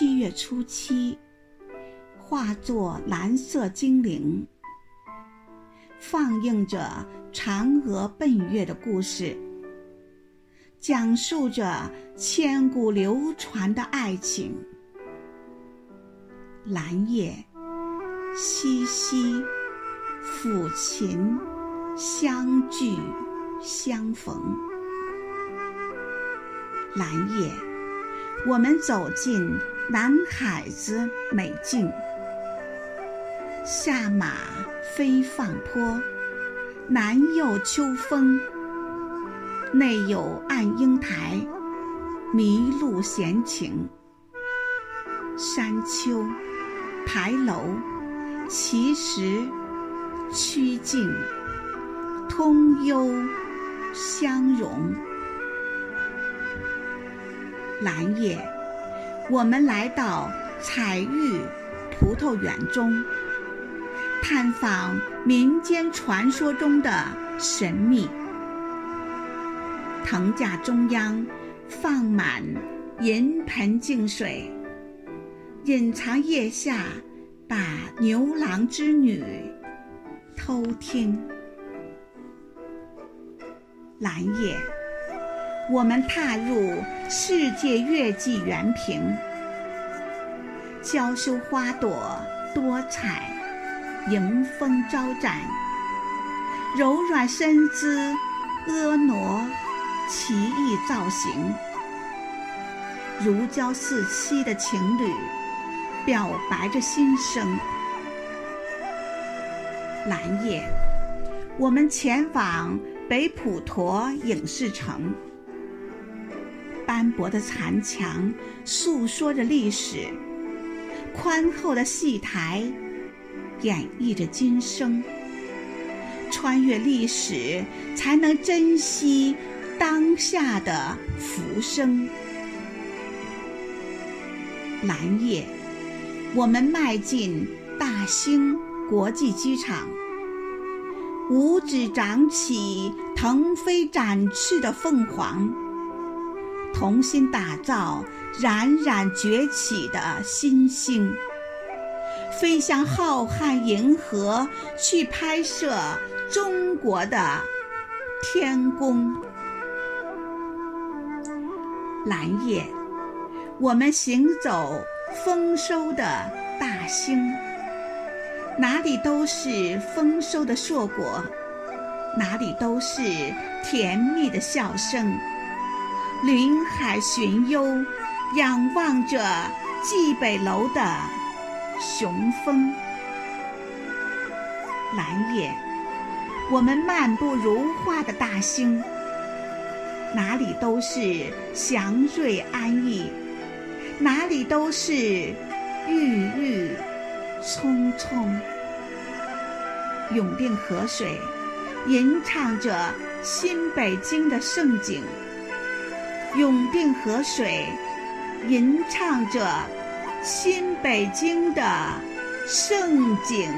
七月初七，化作蓝色精灵，放映着嫦娥奔月的故事，讲述着千古流传的爱情。蓝夜，淅淅，抚琴，相聚，相逢。蓝夜，我们走进南海子美境。下马飞放坡，南有秋风，内有暗英台，麋鹿闲情。山丘。牌楼、奇石、曲径，通幽相融。蓝夜，我们来到彩玉葡萄园中，探访民间传说中的神秘。藤架中央放满银盆净水。隐藏腋下，把牛郎织女偷听。蓝夜，我们踏入世界月季园坪，娇羞花朵多彩，迎风招展，柔软身姿婀娜，奇异造型，如胶似漆的情侣。表白着心声。蓝夜，我们前往北普陀影视城。斑驳的残墙诉说着历史，宽厚的戏台演绎着今生。穿越历史，才能珍惜当下的浮生。蓝夜。我们迈进大兴国际机场，五指长起腾飞展翅的凤凰，同心打造冉冉崛起的新星，飞向浩瀚银河去拍摄中国的天宫。蓝夜，我们行走。丰收的大兴，哪里都是丰收的硕果，哪里都是甜蜜的笑声。林海寻幽，仰望着蓟北楼的雄风。蓝夜，我们漫步如画的大兴，哪里都是祥瑞安逸。哪里都是郁郁葱葱，永定河水吟唱着新北京的盛景。永定河水吟唱着新北京的盛景。